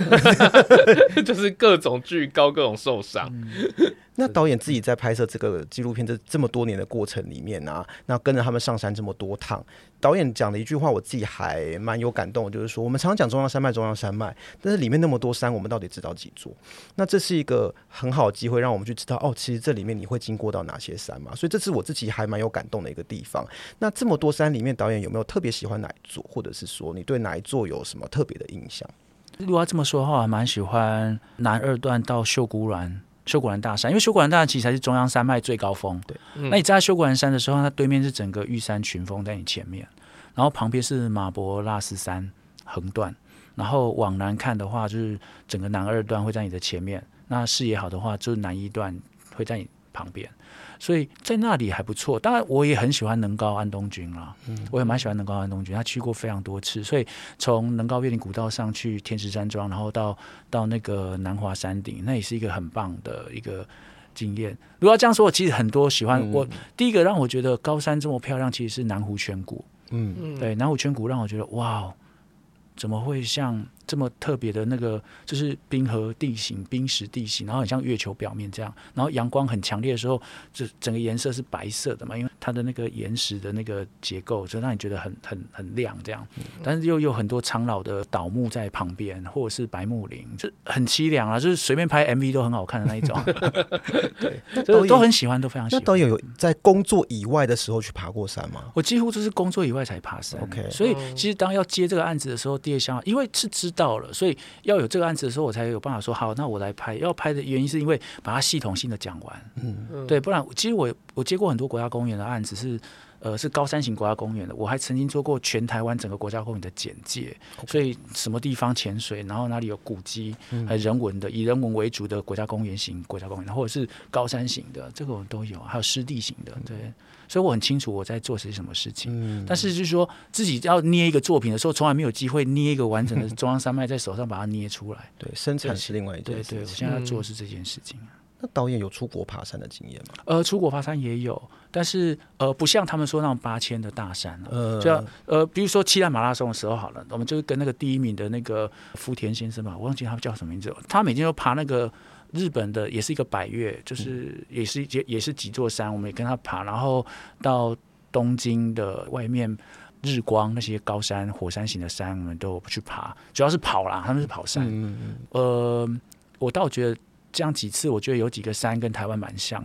就是各种巨高，各种受伤。嗯那导演自己在拍摄这个纪录片这这么多年的过程里面啊，那跟着他们上山这么多趟，导演讲了一句话，我自己还蛮有感动，就是说我们常常讲中央山脉，中央山脉，但是里面那么多山，我们到底知道几座？那这是一个很好的机会，让我们去知道哦，其实这里面你会经过到哪些山嘛？所以这是我自己还蛮有感动的一个地方。那这么多山里面，导演有没有特别喜欢哪一座，或者是说你对哪一座有什么特别的印象？如果要这么说的话，我还蛮喜欢南二段到秀姑峦。秀姑峦大山，因为修果兰大山其实才是中央山脉最高峰。对，嗯、那你在修果兰山的时候，它对面是整个玉山群峰在你前面，然后旁边是马博拉斯山横断，然后往南看的话，就是整个南二段会在你的前面。那视野好的话，就是南一段会在你旁边，所以在那里还不错。当然，我也很喜欢能高安东军啦，嗯，我也蛮喜欢能高安东军，他去过非常多次，所以从能高越岭古道上去天池山庄，然后到到那个南华山顶，那也是一个很棒的一个经验。如果要这样说，我其实很多喜欢、嗯、我第一个让我觉得高山这么漂亮，其实是南湖泉谷，嗯，对，南湖泉谷让我觉得哇，怎么会像？这么特别的那个，就是冰河地形、冰石地形，然后很像月球表面这样，然后阳光很强烈的时候，就整个颜色是白色的嘛，因为它的那个岩石的那个结构，就让你觉得很很很亮这样。但是又有很多苍老的倒木在旁边，或者是白木林，就很凄凉啊，就是随便拍 MV 都很好看的那一种。对，都都很喜欢，都非常喜欢。那导演有在工作以外的时候去爬过山吗？我几乎就是工作以外才爬山。OK，所以其实当要接这个案子的时候，第二项因为是知。道了，所以要有这个案子的时候，我才有办法说好，那我来拍。要拍的原因是因为把它系统性的讲完，嗯，对，不然其实我我接过很多国家公园的案子是，呃，是高山型国家公园的，我还曾经做过全台湾整个国家公园的简介.所以什么地方潜水，然后哪里有古迹，还有人文的，以人文为主的国家公园型国家公园，或者是高山型的，这个我都有，还有湿地型的，对。所以我很清楚我在做些什么事情，嗯、但是就是说自己要捏一个作品的时候，从来没有机会捏一个完整的 中央山脉在手上把它捏出来。对，生产是另外一件事情。对，对，我现在要做的是这件事情。嗯、那导演有出国爬山的经验吗？呃，出国爬山也有，但是呃，不像他们说那种八千的大山呃，就呃，比如说七兰马拉松的时候好了，我们就是跟那个第一名的那个福田先生吧，我忘记他叫什么名字了，他每天都爬那个。日本的也是一个百越，就是也是也也是几座山，我们也跟他爬，然后到东京的外面日光那些高山火山型的山，我们都去爬，主要是跑啦，他们是跑山。嗯嗯呃，我倒觉得这样几次，我觉得有几个山跟台湾蛮像，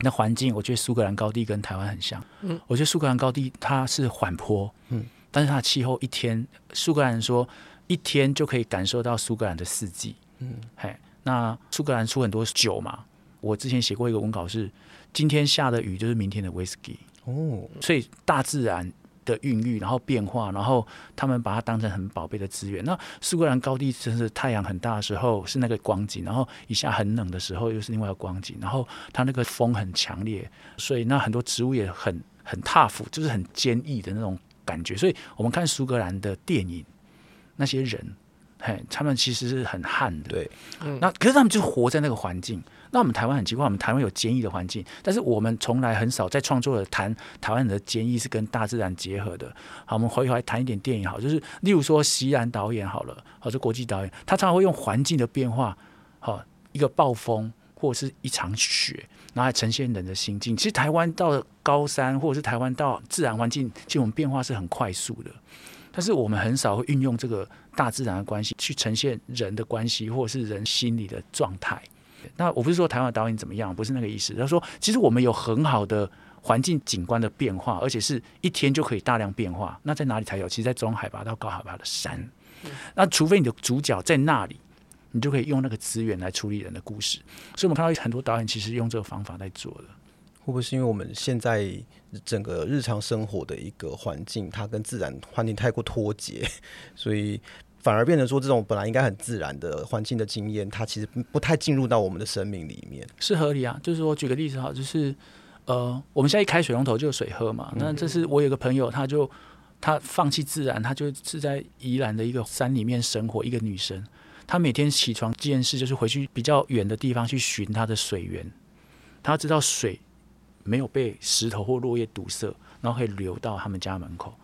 那环境我觉得苏格兰高地跟台湾很像。嗯，我觉得苏格兰高地它是缓坡，嗯，但是它的气候一天，苏格兰人说一天就可以感受到苏格兰的四季。嗯，嘿。那苏格兰出很多酒嘛，我之前写过一个文稿是，今天下的雨就是明天的威士忌哦，所以大自然的孕育，然后变化，然后他们把它当成很宝贝的资源。那苏格兰高地真是太阳很大的时候是那个光景，然后一下很冷的时候又是另外一个光景，然后它那个风很强烈，所以那很多植物也很很 tough，就是很坚毅的那种感觉。所以我们看苏格兰的电影，那些人。嘿，他们其实是很旱的，对，嗯、那可是他们就活在那个环境。那我们台湾很奇怪，我们台湾有坚毅的环境，但是我们从来很少在创作的谈台湾人的坚毅是跟大自然结合的。好，我们回头来谈一点电影，好，就是例如说席然导演好了，好，这国际导演，他常常会用环境的变化，好，一个暴风或者是一场雪，然后来呈现人的心境。其实台湾到了高山，或者是台湾到自然环境，其实我们变化是很快速的。但是我们很少会运用这个大自然的关系去呈现人的关系，或者是人心理的状态。那我不是说台湾的导演怎么样，不是那个意思。他说，其实我们有很好的环境景观的变化，而且是一天就可以大量变化。那在哪里才有？其实，在中海拔到高海拔的山。那除非你的主角在那里，你就可以用那个资源来处理人的故事。所以，我们看到很多导演其实用这个方法在做的。会不会是因为我们现在整个日常生活的一个环境，它跟自然环境太过脱节，所以反而变成说这种本来应该很自然的环境的经验，它其实不太进入到我们的生命里面。是合理啊，就是我举个例子哈，就是呃，我们现在一开水龙头就有水喝嘛。那这是我有个朋友，他就他放弃自然，他就是在宜兰的一个山里面生活，一个女生，她每天起床第一件事就是回去比较远的地方去寻她的水源，她知道水。没有被石头或落叶堵塞，然后可以流到他们家门口，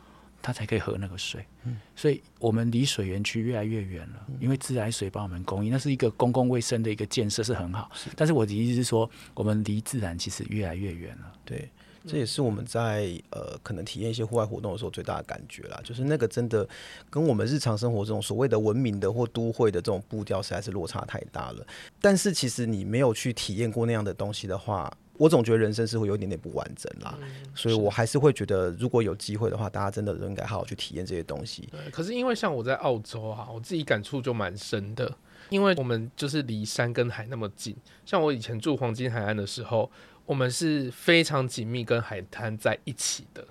他才可以喝那个水。嗯，所以我们离水源区越来越远了，因为自来水帮我们供应，那是一个公共卫生的一个建设是很好。是，但是我的意思是说，我们离自然其实越来越远了。对，这也是我们在呃可能体验一些户外活动的时候最大的感觉啦，就是那个真的跟我们日常生活中所谓的文明的或都会的这种步调实在是落差太大了。但是其实你没有去体验过那样的东西的话。我总觉得人生是会有一点点不完整啦，嗯、所以我还是会觉得，如果有机会的话，大家真的都应该好好去体验这些东西。对，可是因为像我在澳洲哈、啊，我自己感触就蛮深的，因为我们就是离山跟海那么近。像我以前住黄金海岸的时候，我们是非常紧密跟海滩在一起的。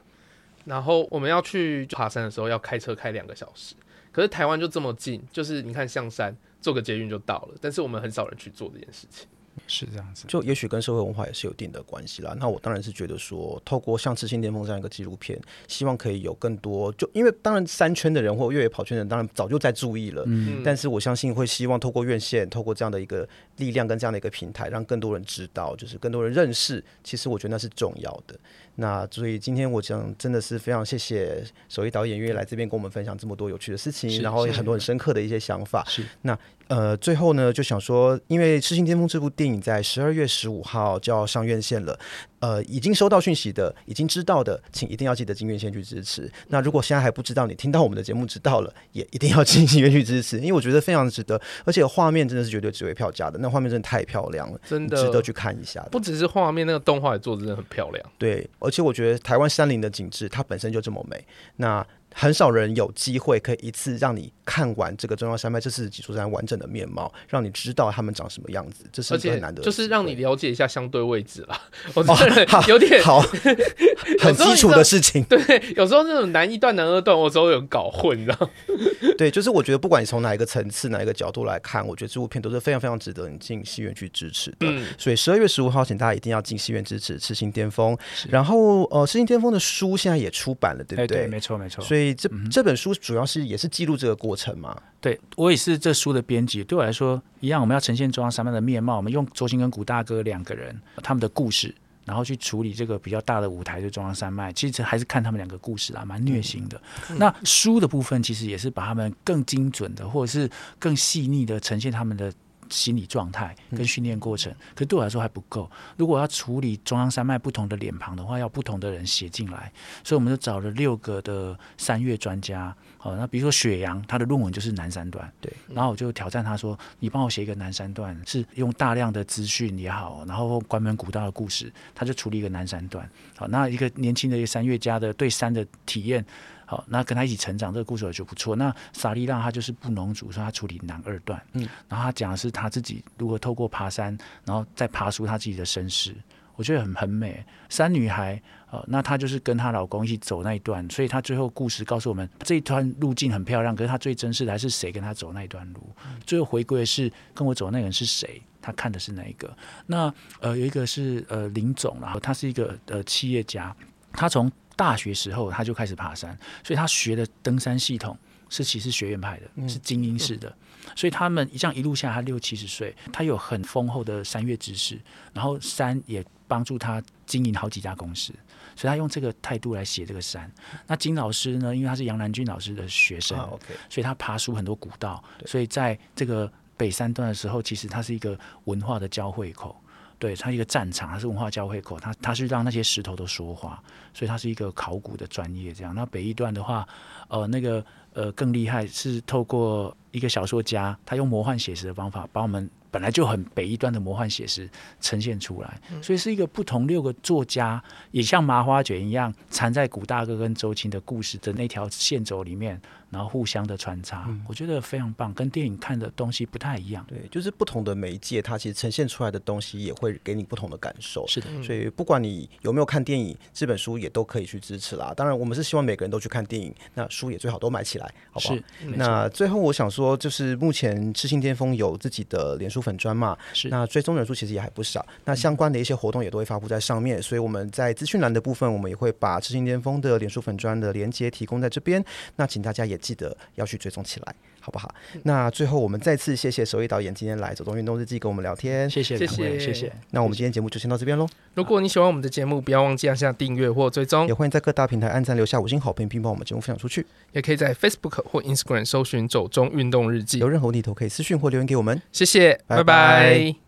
然后我们要去爬山的时候，要开车开两个小时。可是台湾就这么近，就是你看象山坐个捷运就到了，但是我们很少人去做这件事情。是这样子，就也许跟社会文化也是有一定的关系啦。那我当然是觉得说，透过像《赤心巅峰》这样一个纪录片，希望可以有更多，就因为当然三圈的人或越野跑圈的人，当然早就在注意了。嗯，但是我相信会希望透过院线，透过这样的一个力量跟这样的一个平台，让更多人知道，就是更多人认识。其实我觉得那是重要的。那所以今天我想真的是非常谢谢首席导演愿意来这边跟我们分享这么多有趣的事情，然后也很多很深刻的一些想法。是那。呃，最后呢，就想说，因为《痴心巅峰》这部电影在十二月十五号就要上院线了。呃，已经收到讯息的，已经知道的，请一定要记得进院线去支持。那如果现在还不知道，你听到我们的节目知道了，也一定要进戏院去支持，因为我觉得非常值得，而且画面真的是绝对值回票价的。那画面真的太漂亮了，真的值得去看一下。不只是画面，那个动画也做的真的很漂亮。对，而且我觉得台湾山林的景致它本身就这么美。那很少人有机会可以一次让你看完这个中央山脉这四十几座山完整的面貌，让你知道他们长什么样子，这是很难得的。就是让你了解一下相对位置啦。我真的有点、哦、好，很基础的事情。对，有时候那种南一段、南二段，我都有搞混，你知道？对，就是我觉得不管你从哪一个层次、哪一个角度来看，我觉得这部片都是非常非常值得你进戏院去支持的。嗯，所以十二月十五号，请大家一定要进戏院支持《痴心巅峰》。然后，呃，《痴心巅峰》的书现在也出版了，对不对？对，没错，没错。所以这、嗯、这本书。主要是也是记录这个过程嘛？对，我也是这书的编辑，对我来说一样。我们要呈现中央山脉的面貌，我们用周星跟古大哥两个人他们的故事，然后去处理这个比较大的舞台就中央山脉。其实还是看他们两个故事啊，蛮虐心的。嗯、那书的部分其实也是把他们更精准的，或者是更细腻的呈现他们的。心理状态跟训练过程，可是对我来说还不够。如果要处理中央山脉不同的脸庞的话，要不同的人写进来，所以我们就找了六个的山岳专家。好，那比如说雪阳，他的论文就是南山段，对。然后我就挑战他说：“你帮我写一个南山段，是用大量的资讯也好，然后关门古道的故事，他就处理一个南山段。好，那一个年轻的一个山岳家的对山的体验。”好，那跟他一起成长，这个故事我觉得不错。那萨利让他就是布农族，说他处理南二段，嗯，然后他讲的是他自己如何透过爬山，然后再爬出他自己的身世，我觉得很很美。三女孩，呃，那她就是跟她老公一起走那一段，所以她最后故事告诉我们，这一段路径很漂亮，可是她最真实的还是谁跟她走那一段路？嗯、最后回归的是跟我走的那个人是谁？她看的是哪一个？那呃，有一个是呃林总，然后他是一个呃企业家，他从大学时候他就开始爬山，所以他学的登山系统是其实学院派的，嗯、是精英式的。所以他们这样一路下，他六七十岁，他有很丰厚的山岳知识，然后山也帮助他经营好几家公司，所以他用这个态度来写这个山。那金老师呢，因为他是杨南军老师的学生，啊 okay、所以他爬出很多古道，所以在这个北山段的时候，其实他是一个文化的交汇口。对，它是一个战场，它是文化交汇口，它它是让那些石头都说话，所以它是一个考古的专业。这样，那北一段的话，呃，那个呃更厉害，是透过一个小说家，他用魔幻写实的方法，把我们本来就很北一段的魔幻写实呈现出来，所以是一个不同六个作家，也像麻花卷一样，缠在古大哥跟周青的故事的那条线轴里面。然后互相的穿插，嗯，我觉得非常棒，跟电影看的东西不太一样。对，就是不同的媒介，它其实呈现出来的东西也会给你不同的感受。是的，所以不管你有没有看电影，这本书也都可以去支持啦。当然，我们是希望每个人都去看电影，那书也最好都买起来，好不好？那最后我想说，就是目前痴心巅峰有自己的脸书粉砖嘛，是那追踪人数其实也还不少。那相关的一些活动也都会发布在上面，所以我们在资讯栏的部分，我们也会把痴心巅峰的脸书粉砖的连接提供在这边。那请大家也记得要去追踪起来，好不好？那最后我们再次谢谢首义导演今天来走钟运动日记跟我们聊天，谢谢，谢谢，谢谢。那我们今天节目就先到这边喽。如果你喜欢我们的节目，不要忘记按下订阅或追踪，也欢迎在各大平台按赞、留下五星好评，并帮我们节目分享出去。也可以在 Facebook 或 Instagram 搜寻“走中运动日记”。有任何问题都可以私讯或留言给我们。谢谢，拜拜。拜拜。